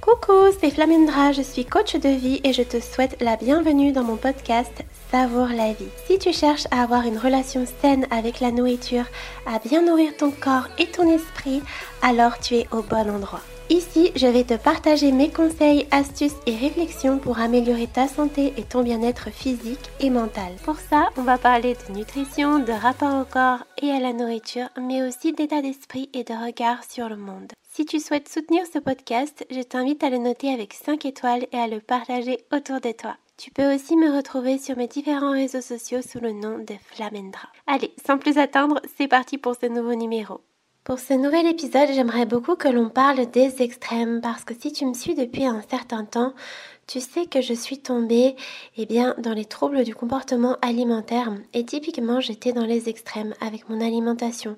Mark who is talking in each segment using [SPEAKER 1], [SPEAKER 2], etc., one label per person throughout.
[SPEAKER 1] Coucou, c'est Flamendra, je suis coach de vie et je te souhaite la bienvenue dans mon podcast Savoure la vie. Si tu cherches à avoir une relation saine avec la nourriture, à bien nourrir ton corps et ton esprit, alors tu es au bon endroit. Ici, je vais te partager mes conseils, astuces et réflexions pour améliorer ta santé et ton bien-être physique et mental. Pour ça, on va parler de nutrition, de rapport au corps et à la nourriture, mais aussi d'état d'esprit et de regard sur le monde. Si tu souhaites soutenir ce podcast, je t'invite à le noter avec 5 étoiles et à le partager autour de toi. Tu peux aussi me retrouver sur mes différents réseaux sociaux sous le nom de Flamendra. Allez, sans plus attendre, c'est parti pour ce nouveau numéro. Pour ce nouvel épisode, j'aimerais beaucoup que l'on parle des extrêmes parce que si tu me suis depuis un certain temps, tu sais que je suis tombée eh bien, dans les troubles du comportement alimentaire. Et typiquement j'étais dans les extrêmes avec mon alimentation,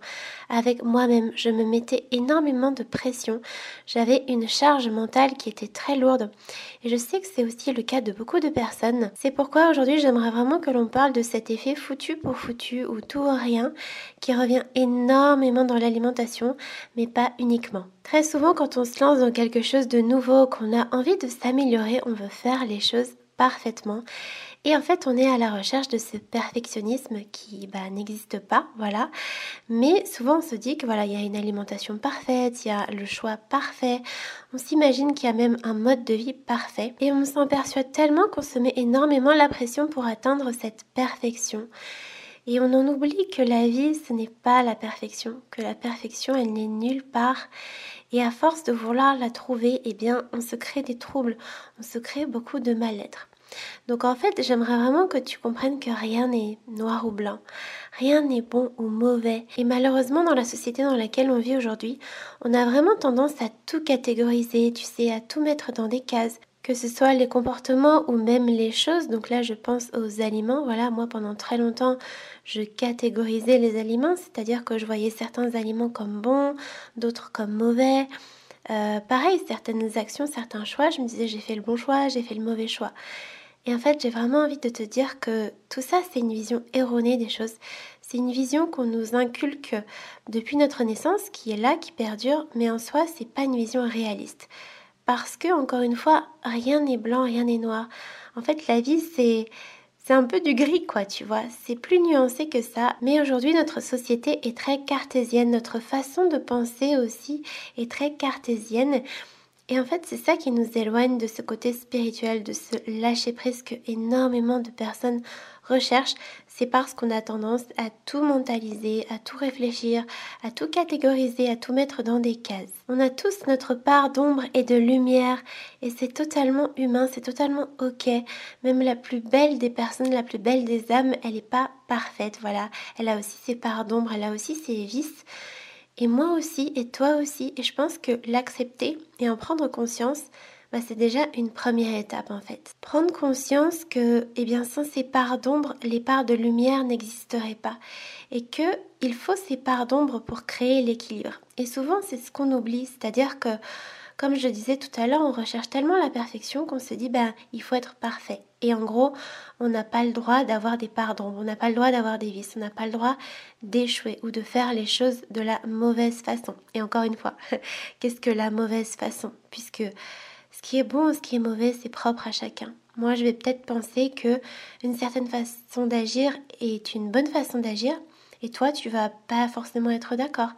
[SPEAKER 1] avec moi-même. Je me mettais énormément de pression, j'avais une charge mentale qui était très lourde et je sais que c'est aussi le cas de beaucoup de personnes. C'est pourquoi aujourd'hui j'aimerais vraiment que l'on parle de cet effet foutu pour foutu ou tout ou rien qui revient énormément dans l'alimentation mais pas uniquement. Très souvent, quand on se lance dans quelque chose de nouveau, qu'on a envie de s'améliorer, on veut faire les choses parfaitement. Et en fait, on est à la recherche de ce perfectionnisme qui bah, n'existe pas, voilà. Mais souvent, on se dit que voilà, il y a une alimentation parfaite, il y a le choix parfait. On s'imagine qu'il y a même un mode de vie parfait. Et on s'en persuade tellement qu'on se met énormément la pression pour atteindre cette perfection. Et on en oublie que la vie, ce n'est pas la perfection, que la perfection, elle n'est nulle part. Et à force de vouloir la trouver, eh bien, on se crée des troubles, on se crée beaucoup de mal-être. Donc en fait, j'aimerais vraiment que tu comprennes que rien n'est noir ou blanc, rien n'est bon ou mauvais. Et malheureusement, dans la société dans laquelle on vit aujourd'hui, on a vraiment tendance à tout catégoriser, tu sais, à tout mettre dans des cases que ce soit les comportements ou même les choses. Donc là, je pense aux aliments. Voilà, moi pendant très longtemps, je catégorisais les aliments, c'est-à-dire que je voyais certains aliments comme bons, d'autres comme mauvais. Euh, pareil, certaines actions, certains choix, je me disais j'ai fait le bon choix, j'ai fait le mauvais choix. Et en fait, j'ai vraiment envie de te dire que tout ça, c'est une vision erronée des choses. C'est une vision qu'on nous inculque depuis notre naissance, qui est là, qui perdure, mais en soi, c'est pas une vision réaliste. Parce que, encore une fois, rien n'est blanc, rien n'est noir. En fait, la vie, c'est. C'est un peu du gris, quoi, tu vois. C'est plus nuancé que ça. Mais aujourd'hui, notre société est très cartésienne. Notre façon de penser aussi est très cartésienne. Et en fait, c'est ça qui nous éloigne de ce côté spirituel, de ce lâcher prise que énormément de personnes recherche, c'est parce qu'on a tendance à tout mentaliser, à tout réfléchir, à tout catégoriser, à tout mettre dans des cases. On a tous notre part d'ombre et de lumière et c'est totalement humain, c'est totalement ok. Même la plus belle des personnes, la plus belle des âmes, elle n'est pas parfaite, voilà. Elle a aussi ses parts d'ombre, elle a aussi ses vices. Et moi aussi, et toi aussi, et je pense que l'accepter et en prendre conscience, bah, c'est déjà une première étape en fait. Prendre conscience que, eh bien, sans ces parts d'ombre, les parts de lumière n'existeraient pas et que il faut ces parts d'ombre pour créer l'équilibre. Et souvent, c'est ce qu'on oublie, c'est-à-dire que comme je disais tout à l'heure, on recherche tellement la perfection qu'on se dit ben il faut être parfait. Et en gros, on n'a pas le droit d'avoir des d'ombre, on n'a pas le droit d'avoir des vices, on n'a pas le droit d'échouer ou de faire les choses de la mauvaise façon. Et encore une fois, qu'est-ce que la mauvaise façon? Puisque ce qui est bon, ce qui est mauvais, c'est propre à chacun. Moi, je vais peut-être penser que une certaine façon d'agir est une bonne façon d'agir, et toi, tu vas pas forcément être d'accord.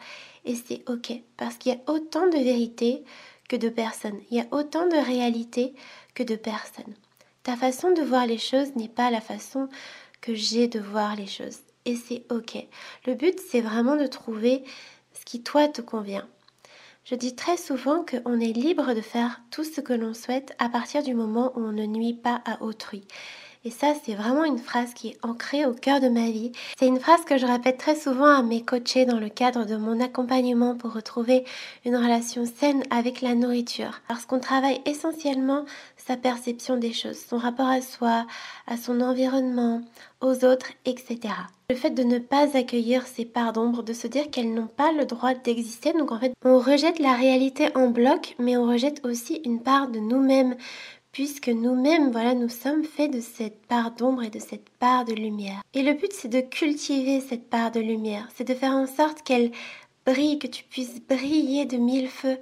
[SPEAKER 1] Et c'est ok, parce qu'il y a autant de vérité que de personnes. Il y a autant de réalité que de personnes. Ta façon de voir les choses n'est pas la façon que j'ai de voir les choses. Et c'est ok. Le but, c'est vraiment de trouver ce qui toi te convient. Je dis très souvent qu'on est libre de faire tout ce que l'on souhaite à partir du moment où on ne nuit pas à autrui. Et ça, c'est vraiment une phrase qui est ancrée au cœur de ma vie. C'est une phrase que je répète très souvent à mes coachés dans le cadre de mon accompagnement pour retrouver une relation saine avec la nourriture. Parce qu'on travaille essentiellement sa perception des choses, son rapport à soi, à son environnement, aux autres, etc. Le fait de ne pas accueillir ces parts d'ombre, de se dire qu'elles n'ont pas le droit d'exister, donc en fait on rejette la réalité en bloc, mais on rejette aussi une part de nous-mêmes, puisque nous-mêmes, voilà, nous sommes faits de cette part d'ombre et de cette part de lumière. Et le but, c'est de cultiver cette part de lumière, c'est de faire en sorte qu'elle brille, que tu puisses briller de mille feux.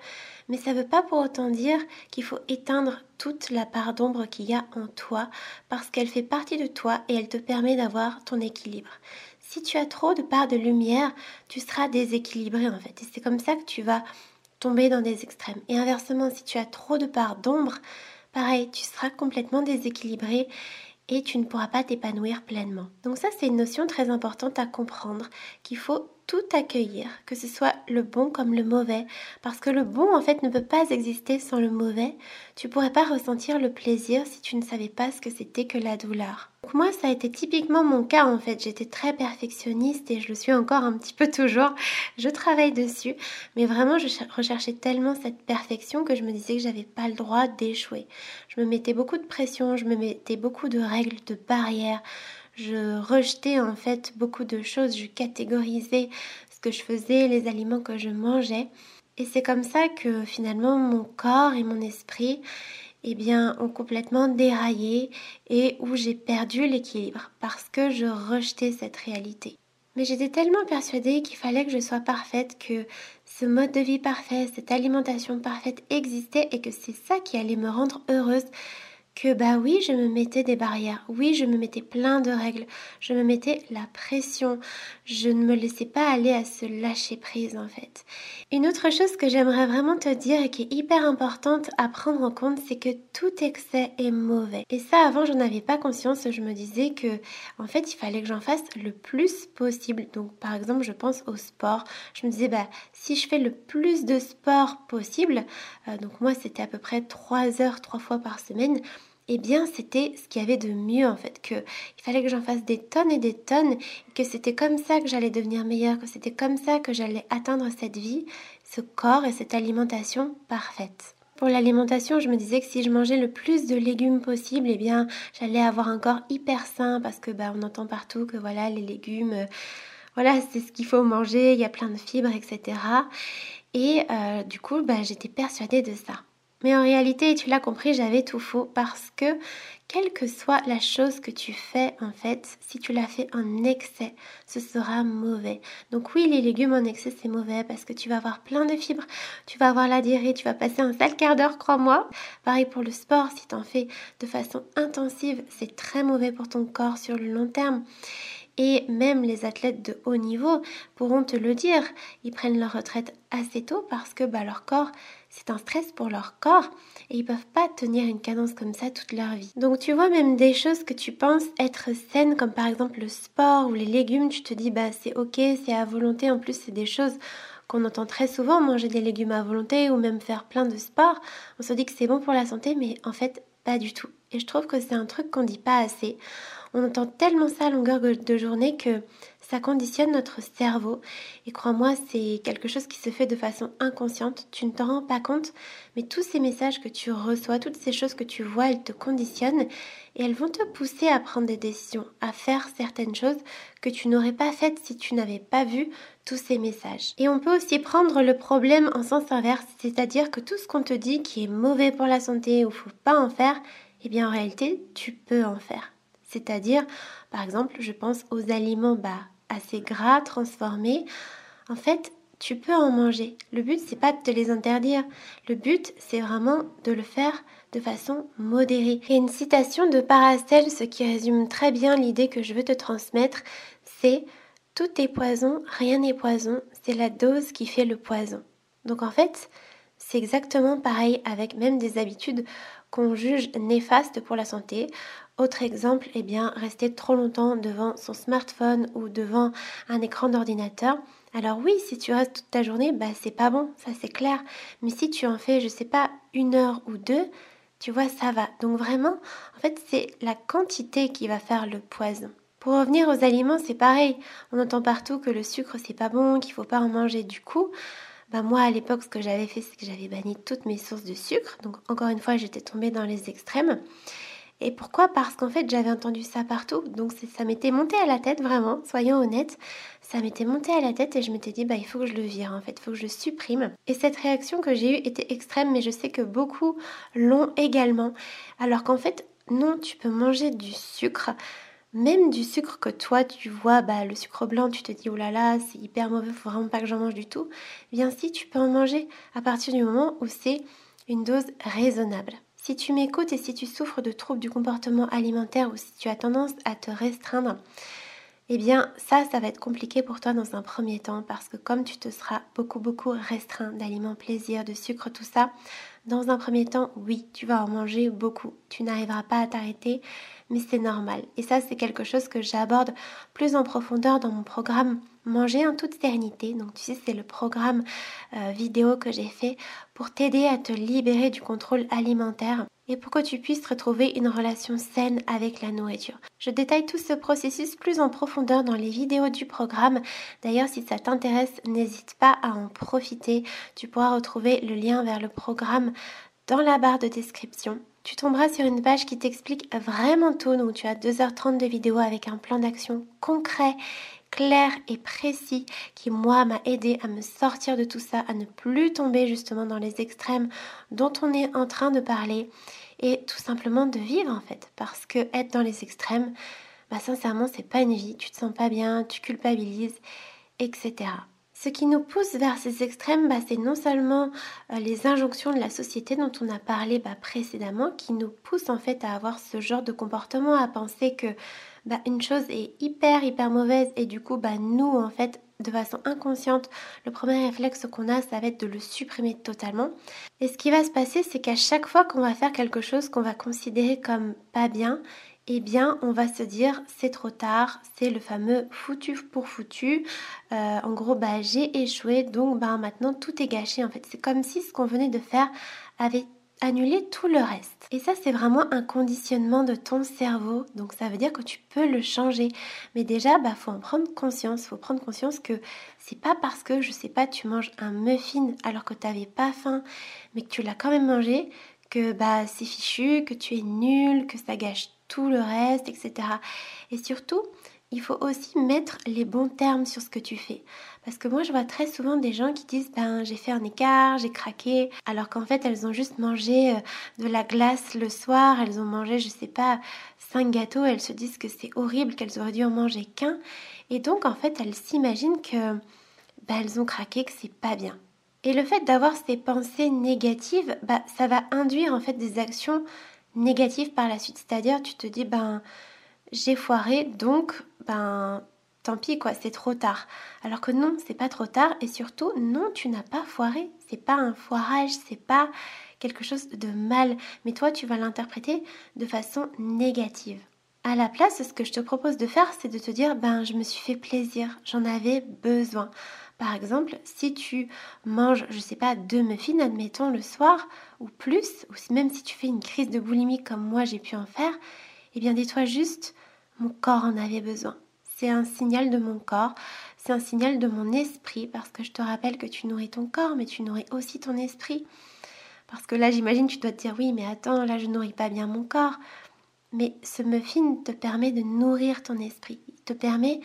[SPEAKER 1] Mais ça ne veut pas pour autant dire qu'il faut éteindre toute la part d'ombre qu'il y a en toi, parce qu'elle fait partie de toi et elle te permet d'avoir ton équilibre. Si tu as trop de part de lumière, tu seras déséquilibré en fait. Et c'est comme ça que tu vas tomber dans des extrêmes. Et inversement, si tu as trop de part d'ombre, pareil, tu seras complètement déséquilibré et tu ne pourras pas t'épanouir pleinement. Donc ça, c'est une notion très importante à comprendre, qu'il faut tout accueillir, que ce soit le bon comme le mauvais, parce que le bon en fait ne peut pas exister sans le mauvais. Tu pourrais pas ressentir le plaisir si tu ne savais pas ce que c'était que la douleur. Donc moi, ça a été typiquement mon cas en fait. J'étais très perfectionniste et je le suis encore un petit peu toujours. Je travaille dessus, mais vraiment, je recherchais tellement cette perfection que je me disais que j'avais pas le droit d'échouer. Je me mettais beaucoup de pression, je me mettais beaucoup de règles, de barrières je rejetais en fait beaucoup de choses, je catégorisais ce que je faisais, les aliments que je mangeais. Et c'est comme ça que finalement mon corps et mon esprit eh bien, ont complètement déraillé et où j'ai perdu l'équilibre parce que je rejetais cette réalité. Mais j'étais tellement persuadée qu'il fallait que je sois parfaite, que ce mode de vie parfait, cette alimentation parfaite existait et que c'est ça qui allait me rendre heureuse que bah oui, je me mettais des barrières, oui, je me mettais plein de règles, je me mettais la pression, je ne me laissais pas aller à se lâcher prise en fait. Une autre chose que j'aimerais vraiment te dire et qui est hyper importante à prendre en compte, c'est que tout excès est mauvais. Et ça avant, j'en avais pas conscience, je me disais que en fait, il fallait que j'en fasse le plus possible. Donc par exemple, je pense au sport, je me disais bah si je fais le plus de sport possible, euh, donc moi c'était à peu près 3 heures trois fois par semaine, eh bien c'était ce qu'il y avait de mieux en fait, que il fallait que j'en fasse des tonnes et des tonnes, que c'était comme ça que j'allais devenir meilleure, que c'était comme ça que j'allais atteindre cette vie, ce corps et cette alimentation parfaite. Pour l'alimentation, je me disais que si je mangeais le plus de légumes possible, eh bien j'allais avoir un corps hyper sain parce que bah on entend partout que voilà les légumes euh, voilà, c'est ce qu'il faut manger, il y a plein de fibres, etc. Et euh, du coup, bah, j'étais persuadée de ça. Mais en réalité, tu l'as compris, j'avais tout faux parce que quelle que soit la chose que tu fais, en fait, si tu la fais en excès, ce sera mauvais. Donc oui, les légumes en excès, c'est mauvais parce que tu vas avoir plein de fibres, tu vas avoir la diarrhée, tu vas passer un sale quart d'heure, crois-moi. Pareil pour le sport, si tu en fais de façon intensive, c'est très mauvais pour ton corps sur le long terme. Et même les athlètes de haut niveau pourront te le dire, ils prennent leur retraite assez tôt parce que bah, leur corps c'est un stress pour leur corps et ils peuvent pas tenir une cadence comme ça toute leur vie. Donc tu vois même des choses que tu penses être saines comme par exemple le sport ou les légumes, tu te dis bah c'est ok, c'est à volonté. En plus c'est des choses qu'on entend très souvent, manger des légumes à volonté ou même faire plein de sport. On se dit que c'est bon pour la santé mais en fait pas du tout. Et je trouve que c'est un truc qu'on dit pas assez. On entend tellement ça à longueur de journée que ça conditionne notre cerveau. Et crois-moi, c'est quelque chose qui se fait de façon inconsciente. Tu ne t'en rends pas compte, mais tous ces messages que tu reçois, toutes ces choses que tu vois, elles te conditionnent et elles vont te pousser à prendre des décisions, à faire certaines choses que tu n'aurais pas faites si tu n'avais pas vu tous ces messages. Et on peut aussi prendre le problème en sens inverse, c'est-à-dire que tout ce qu'on te dit qui est mauvais pour la santé ou faut pas en faire, eh bien en réalité, tu peux en faire. C'est-à-dire, par exemple, je pense aux aliments bas, assez gras, transformés, en fait, tu peux en manger. Le but, c'est pas de te les interdire. Le but, c'est vraiment de le faire de façon modérée. Et une citation de Paracel, ce qui résume très bien l'idée que je veux te transmettre, c'est tout est poison, rien n'est poison, c'est la dose qui fait le poison. Donc en fait, c'est exactement pareil avec même des habitudes qu'on juge néfastes pour la santé. Autre exemple, eh bien, rester trop longtemps devant son smartphone ou devant un écran d'ordinateur. Alors oui, si tu restes toute ta journée, bah c'est pas bon, ça c'est clair. Mais si tu en fais, je sais pas, une heure ou deux, tu vois, ça va. Donc vraiment, en fait, c'est la quantité qui va faire le poison. Pour revenir aux aliments, c'est pareil. On entend partout que le sucre c'est pas bon, qu'il faut pas en manger. Du coup, bah moi à l'époque, ce que j'avais fait, c'est que j'avais banni toutes mes sources de sucre. Donc encore une fois, j'étais tombée dans les extrêmes. Et pourquoi? Parce qu'en fait, j'avais entendu ça partout. Donc ça m'était monté à la tête, vraiment, soyons honnêtes. Ça m'était monté à la tête et je m'étais dit, bah il faut que je le vire, en fait, il faut que je le supprime. Et cette réaction que j'ai eue était extrême, mais je sais que beaucoup l'ont également. Alors qu'en fait, non, tu peux manger du sucre même du sucre que toi tu vois, bah, le sucre blanc, tu te dis oh là là, c'est hyper mauvais, faut vraiment pas que j'en mange du tout. Eh bien si tu peux en manger à partir du moment où c'est une dose raisonnable. Si tu m'écoutes et si tu souffres de troubles du comportement alimentaire ou si tu as tendance à te restreindre, eh bien ça, ça va être compliqué pour toi dans un premier temps parce que comme tu te seras beaucoup beaucoup restreint d'aliments plaisir, de sucre, tout ça, dans un premier temps, oui, tu vas en manger beaucoup. Tu n'arriveras pas à t'arrêter, mais c'est normal. Et ça, c'est quelque chose que j'aborde plus en profondeur dans mon programme Manger en toute sérénité. Donc tu sais, c'est le programme euh, vidéo que j'ai fait pour t'aider à te libérer du contrôle alimentaire et pour que tu puisses retrouver une relation saine avec la nourriture. Je détaille tout ce processus plus en profondeur dans les vidéos du programme. D'ailleurs, si ça t'intéresse, n'hésite pas à en profiter. Tu pourras retrouver le lien vers le programme dans la barre de description. Tu tomberas sur une page qui t'explique vraiment tout, donc tu as 2h30 de vidéo avec un plan d'action concret clair et précis qui, moi, m'a aidé à me sortir de tout ça, à ne plus tomber justement dans les extrêmes dont on est en train de parler et tout simplement de vivre en fait. Parce que être dans les extrêmes, bah, sincèrement, c'est pas une vie. Tu te sens pas bien, tu culpabilises, etc. Ce qui nous pousse vers ces extrêmes, bah, c'est non seulement euh, les injonctions de la société dont on a parlé bah, précédemment, qui nous poussent en fait à avoir ce genre de comportement, à penser que bah, une chose est hyper hyper mauvaise et du coup bah, nous en fait de façon inconsciente, le premier réflexe qu'on a, ça va être de le supprimer totalement. Et ce qui va se passer, c'est qu'à chaque fois qu'on va faire quelque chose qu'on va considérer comme pas bien, eh bien, on va se dire c'est trop tard, c'est le fameux foutu pour foutu. Euh, en gros, bah, j'ai échoué, donc bah, maintenant tout est gâché. En fait, c'est comme si ce qu'on venait de faire avait annuler tout le reste. Et ça, c'est vraiment un conditionnement de ton cerveau. Donc, ça veut dire que tu peux le changer. Mais déjà, bah, faut en prendre conscience. Faut prendre conscience que c'est pas parce que, je sais pas, tu manges un muffin alors que tu n'avais pas faim, mais que tu l'as quand même mangé, que bah, c'est fichu, que tu es nul, que ça gâche tout le reste, etc. Et surtout, il faut aussi mettre les bons termes sur ce que tu fais. Parce que moi, je vois très souvent des gens qui disent ben j'ai fait un écart, j'ai craqué, alors qu'en fait elles ont juste mangé euh, de la glace le soir, elles ont mangé, je sais pas, cinq gâteaux, elles se disent que c'est horrible, qu'elles auraient dû en manger qu'un, et donc en fait elles s'imaginent que ben, elles ont craqué, que c'est pas bien. Et le fait d'avoir ces pensées négatives, bah, ça va induire en fait des actions négatives par la suite. C'est-à-dire, tu te dis, ben, j'ai foiré, donc ben tant pis quoi, c'est trop tard. Alors que non, c'est pas trop tard et surtout non, tu n'as pas foiré. C'est pas un foirage, c'est pas quelque chose de mal, mais toi tu vas l'interpréter de façon négative. À la place, ce que je te propose de faire, c'est de te dire ben je me suis fait plaisir, j'en avais besoin. Par exemple, si tu manges, je sais pas, deux muffins, admettons, le soir, ou plus, ou même si tu fais une crise de boulimie comme moi j'ai pu en faire, eh bien dis-toi juste, mon corps en avait besoin. C'est un signal de mon corps, c'est un signal de mon esprit, parce que je te rappelle que tu nourris ton corps, mais tu nourris aussi ton esprit. Parce que là, j'imagine, tu dois te dire, oui, mais attends, là, je nourris pas bien mon corps. Mais ce muffin te permet de nourrir ton esprit, il te permet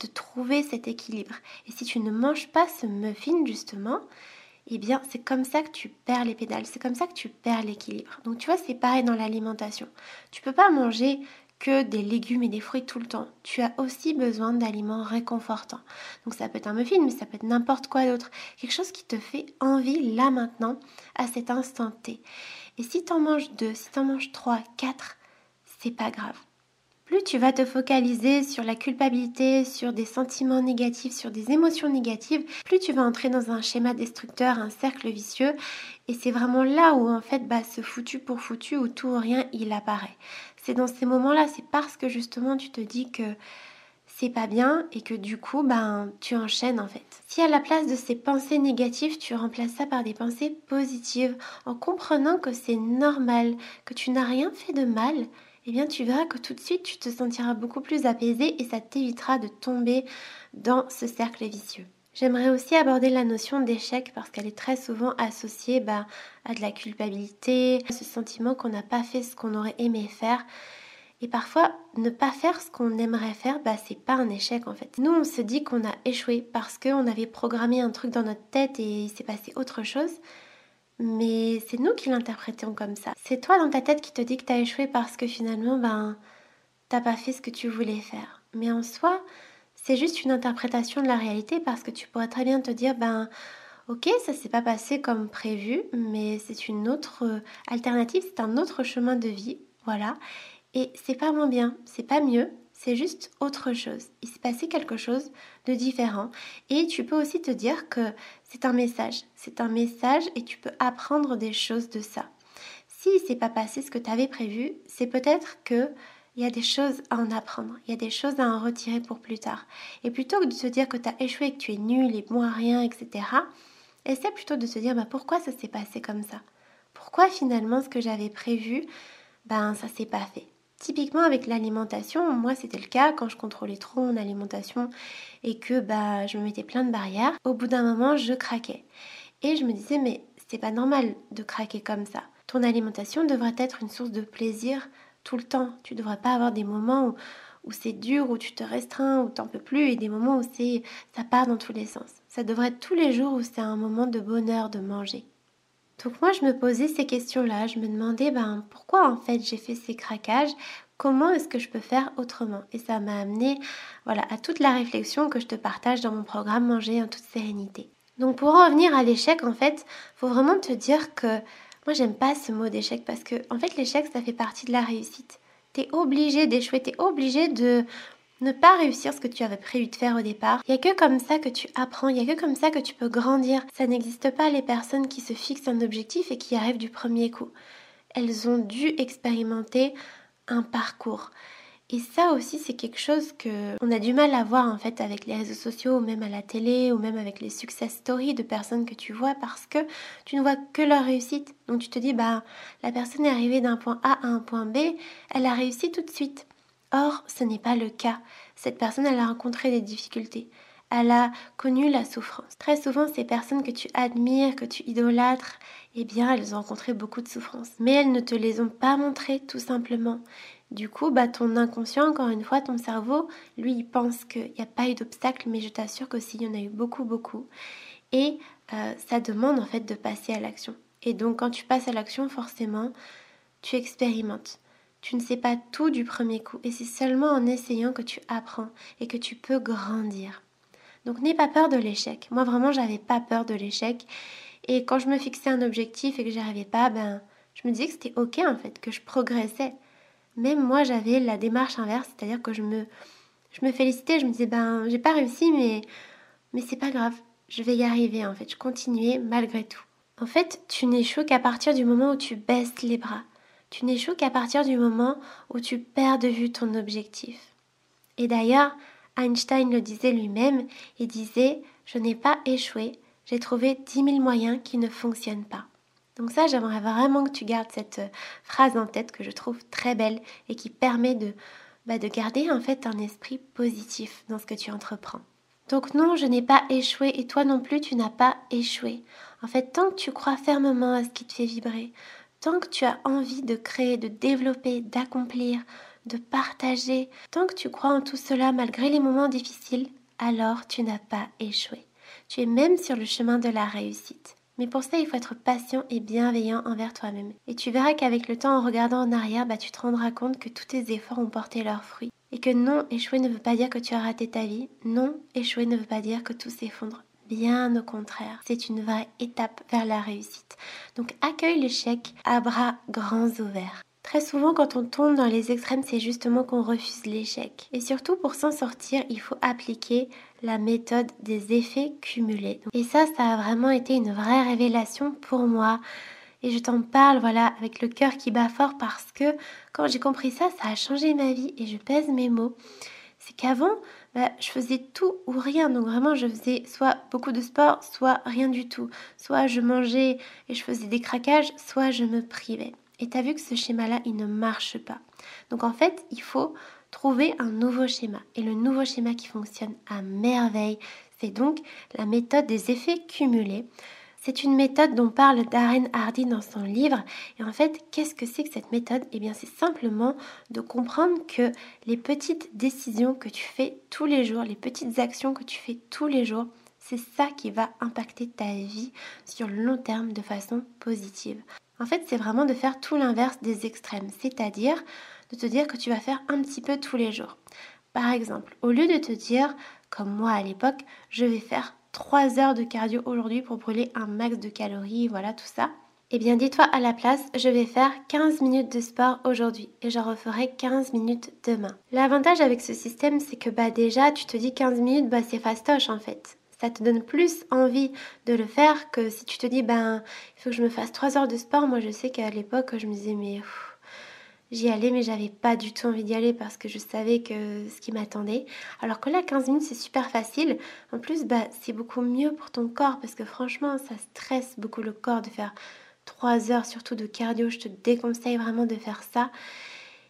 [SPEAKER 1] de trouver cet équilibre. Et si tu ne manges pas ce muffin, justement, eh bien, c'est comme ça que tu perds les pédales, c'est comme ça que tu perds l'équilibre. Donc, tu vois, c'est pareil dans l'alimentation. Tu peux pas manger que des légumes et des fruits tout le temps. Tu as aussi besoin d'aliments réconfortants. Donc ça peut être un muffin, mais ça peut être n'importe quoi d'autre. Quelque chose qui te fait envie là maintenant, à cet instant T. Et si tu en manges deux, si tu en manges trois, quatre, c'est pas grave. Plus tu vas te focaliser sur la culpabilité, sur des sentiments négatifs, sur des émotions négatives, plus tu vas entrer dans un schéma destructeur, un cercle vicieux. Et c'est vraiment là où en fait bah, ce foutu pour foutu ou tout ou rien il apparaît c'est dans ces moments-là, c'est parce que justement tu te dis que c'est pas bien et que du coup ben tu enchaînes en fait. Si à la place de ces pensées négatives, tu remplaces ça par des pensées positives en comprenant que c'est normal, que tu n'as rien fait de mal, eh bien tu verras que tout de suite tu te sentiras beaucoup plus apaisé et ça t'évitera de tomber dans ce cercle vicieux. J'aimerais aussi aborder la notion d'échec parce qu'elle est très souvent associée bah, à de la culpabilité, à ce sentiment qu'on n'a pas fait ce qu'on aurait aimé faire. Et parfois, ne pas faire ce qu'on aimerait faire, bah, c'est pas un échec en fait. Nous, on se dit qu'on a échoué parce qu'on avait programmé un truc dans notre tête et il s'est passé autre chose. Mais c'est nous qui l'interprétons comme ça. C'est toi dans ta tête qui te dis que tu as échoué parce que finalement, ben, t'as pas fait ce que tu voulais faire. Mais en soi, c'est juste une interprétation de la réalité parce que tu pourrais très bien te dire, ben, ok, ça s'est pas passé comme prévu, mais c'est une autre euh, alternative, c'est un autre chemin de vie, voilà. Et c'est pas moins bien, c'est pas mieux, c'est juste autre chose. Il s'est passé quelque chose de différent. Et tu peux aussi te dire que c'est un message. C'est un message et tu peux apprendre des choses de ça. Si il s'est pas passé ce que tu avais prévu, c'est peut-être que il y a des choses à en apprendre, il y a des choses à en retirer pour plus tard. Et plutôt que de te dire que tu as échoué, que tu es nul et bon à rien, etc., essaie plutôt de te dire bah, pourquoi ça s'est passé comme ça? Pourquoi finalement ce que j'avais prévu, ben ça s'est pas fait? Typiquement avec l'alimentation, moi c'était le cas quand je contrôlais trop mon alimentation et que bah, je me mettais plein de barrières. Au bout d'un moment, je craquais. Et je me disais mais c'est pas normal de craquer comme ça. Ton alimentation devrait être une source de plaisir tout le temps. Tu devrais pas avoir des moments où, c'est dur, où tu te restreins, où t'en peux plus et des moments où c'est ça part dans tous les sens. Ça devrait être tous les jours où c'est un moment de bonheur de manger. Donc moi, je me posais ces questions-là. Je me demandais ben, pourquoi en fait j'ai fait ces craquages, comment est-ce que je peux faire autrement? Et ça m'a amené voilà, à toute la réflexion que je te partage dans mon programme Manger en toute sérénité. Donc pour en revenir à l'échec, en fait, faut vraiment te dire que moi j'aime pas ce mot d'échec parce que en fait l'échec ça fait partie de la réussite. Tu es obligé d'échouer, tu es obligé de ne pas réussir ce que tu avais prévu de faire au départ. Il n'y a que comme ça que tu apprends, il n'y a que comme ça que tu peux grandir. Ça n'existe pas les personnes qui se fixent un objectif et qui arrivent du premier coup. Elles ont dû expérimenter un parcours. Et ça aussi, c'est quelque chose que on a du mal à voir en fait avec les réseaux sociaux, ou même à la télé, ou même avec les success stories de personnes que tu vois, parce que tu ne vois que leur réussite. Donc tu te dis, bah, la personne est arrivée d'un point A à un point B, elle a réussi tout de suite. Or, ce n'est pas le cas. Cette personne, elle a rencontré des difficultés. Elle a connu la souffrance. Très souvent, ces personnes que tu admires, que tu idolâtres, eh bien, elles ont rencontré beaucoup de souffrances. Mais elles ne te les ont pas montrées, tout simplement. Du coup, bah, ton inconscient, encore une fois, ton cerveau, lui, il pense qu'il n'y a pas eu d'obstacle, mais je t'assure qu'aussi, il y en a eu beaucoup, beaucoup. Et euh, ça demande en fait de passer à l'action. Et donc, quand tu passes à l'action, forcément, tu expérimentes. Tu ne sais pas tout du premier coup et c'est seulement en essayant que tu apprends et que tu peux grandir. Donc n'aie pas peur de l'échec. Moi vraiment j'avais pas peur de l'échec et quand je me fixais un objectif et que j'y arrivais pas, ben je me disais que c'était ok en fait, que je progressais. Même moi j'avais la démarche inverse, c'est-à-dire que je me je me félicitais, je me disais ben j'ai pas réussi mais mais c'est pas grave, je vais y arriver en fait, je continuais malgré tout. En fait, tu n'échoues qu'à partir du moment où tu baisses les bras. Tu n'échoues qu'à partir du moment où tu perds de vue ton objectif. Et d'ailleurs, Einstein le disait lui-même, il disait Je n'ai pas échoué, j'ai trouvé dix mille moyens qui ne fonctionnent pas. Donc ça, j'aimerais vraiment que tu gardes cette phrase en tête que je trouve très belle et qui permet de, bah, de garder en fait un esprit positif dans ce que tu entreprends. Donc non, je n'ai pas échoué et toi non plus, tu n'as pas échoué. En fait, tant que tu crois fermement à ce qui te fait vibrer, Tant que tu as envie de créer, de développer, d'accomplir, de partager, tant que tu crois en tout cela malgré les moments difficiles, alors tu n'as pas échoué. Tu es même sur le chemin de la réussite. Mais pour ça, il faut être patient et bienveillant envers toi-même. Et tu verras qu'avec le temps, en regardant en arrière, bah, tu te rendras compte que tous tes efforts ont porté leurs fruits. Et que non, échouer ne veut pas dire que tu as raté ta vie. Non, échouer ne veut pas dire que tout s'effondre. Bien au contraire, c'est une vraie étape vers la réussite. Donc accueille l'échec à bras grands ouverts. Très souvent, quand on tombe dans les extrêmes, c'est justement qu'on refuse l'échec. Et surtout, pour s'en sortir, il faut appliquer la méthode des effets cumulés. Et ça, ça a vraiment été une vraie révélation pour moi. Et je t'en parle, voilà, avec le cœur qui bat fort parce que quand j'ai compris ça, ça a changé ma vie et je pèse mes mots. C'est qu'avant, bah, je faisais tout ou rien. Donc vraiment, je faisais soit beaucoup de sport, soit rien du tout. Soit je mangeais et je faisais des craquages, soit je me privais. Et tu as vu que ce schéma-là, il ne marche pas. Donc en fait, il faut trouver un nouveau schéma. Et le nouveau schéma qui fonctionne à merveille, c'est donc la méthode des effets cumulés. C'est une méthode dont parle Darren Hardy dans son livre. Et en fait, qu'est-ce que c'est que cette méthode? Eh bien, c'est simplement de comprendre que les petites décisions que tu fais tous les jours, les petites actions que tu fais tous les jours, c'est ça qui va impacter ta vie sur le long terme de façon positive. En fait, c'est vraiment de faire tout l'inverse des extrêmes, c'est-à-dire de te dire que tu vas faire un petit peu tous les jours. Par exemple, au lieu de te dire, comme moi à l'époque, je vais faire 3 heures de cardio aujourd'hui pour brûler un max de calories, voilà tout ça. Eh bien, dis-toi à la place, je vais faire 15 minutes de sport aujourd'hui et j'en referai 15 minutes demain. L'avantage avec ce système, c'est que bah déjà, tu te dis 15 minutes, bah c'est fastoche en fait. Ça te donne plus envie de le faire que si tu te dis, ben, il faut que je me fasse 3 heures de sport. Moi, je sais qu'à l'époque, je me disais, mais J'y allais, mais j'avais pas du tout envie d'y aller parce que je savais que ce qui m'attendait. Alors que là, 15 minutes, c'est super facile. En plus, bah, c'est beaucoup mieux pour ton corps parce que franchement, ça stresse beaucoup le corps de faire 3 heures, surtout de cardio. Je te déconseille vraiment de faire ça.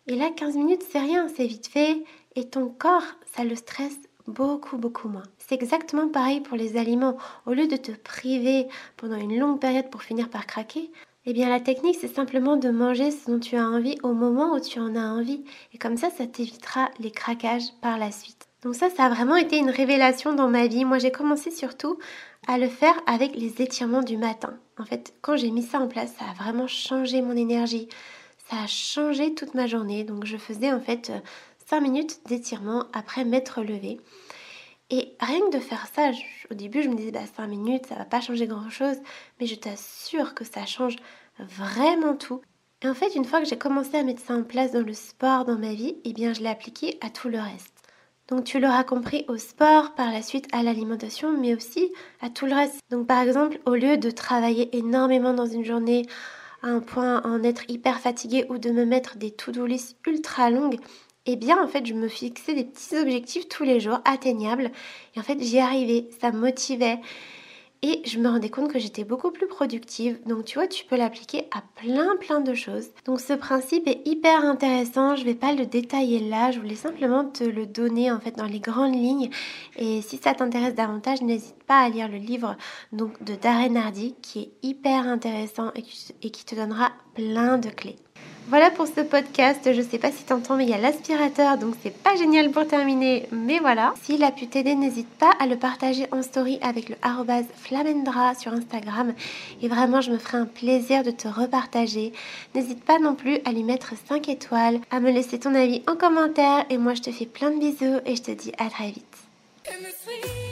[SPEAKER 1] Et là, 15 minutes, c'est rien, c'est vite fait. Et ton corps, ça le stresse beaucoup, beaucoup moins. C'est exactement pareil pour les aliments. Au lieu de te priver pendant une longue période pour finir par craquer, eh bien, la technique, c'est simplement de manger ce dont tu as envie au moment où tu en as envie. Et comme ça, ça t'évitera les craquages par la suite. Donc ça, ça a vraiment été une révélation dans ma vie. Moi, j'ai commencé surtout à le faire avec les étirements du matin. En fait, quand j'ai mis ça en place, ça a vraiment changé mon énergie. Ça a changé toute ma journée. Donc, je faisais en fait 5 minutes d'étirement après m'être levée. Et rien que de faire ça, au début je me disais bah 5 minutes, ça va pas changer grand chose, mais je t'assure que ça change vraiment tout. Et en fait, une fois que j'ai commencé à mettre ça en place dans le sport, dans ma vie, eh bien je l'ai appliqué à tout le reste. Donc tu l'auras compris au sport, par la suite à l'alimentation, mais aussi à tout le reste. Donc par exemple, au lieu de travailler énormément dans une journée à un point en être hyper fatigué ou de me mettre des to-do list ultra longues, eh bien en fait je me fixais des petits objectifs tous les jours atteignables et en fait j'y arrivais, ça me motivait et je me rendais compte que j'étais beaucoup plus productive. Donc tu vois, tu peux l'appliquer à plein plein de choses. Donc ce principe est hyper intéressant, je vais pas le détailler là, je voulais simplement te le donner en fait dans les grandes lignes et si ça t'intéresse davantage, n'hésite pas à lire le livre donc de Darren Hardy qui est hyper intéressant et qui te donnera plein de clés. Voilà pour ce podcast. Je sais pas si t'entends, mais il y a l'aspirateur, donc c'est pas génial pour terminer, mais voilà. S'il a pu t'aider, n'hésite pas à le partager en story avec le flamendra sur Instagram. Et vraiment, je me ferai un plaisir de te repartager. N'hésite pas non plus à lui mettre 5 étoiles, à me laisser ton avis en commentaire. Et moi, je te fais plein de bisous et je te dis à très vite.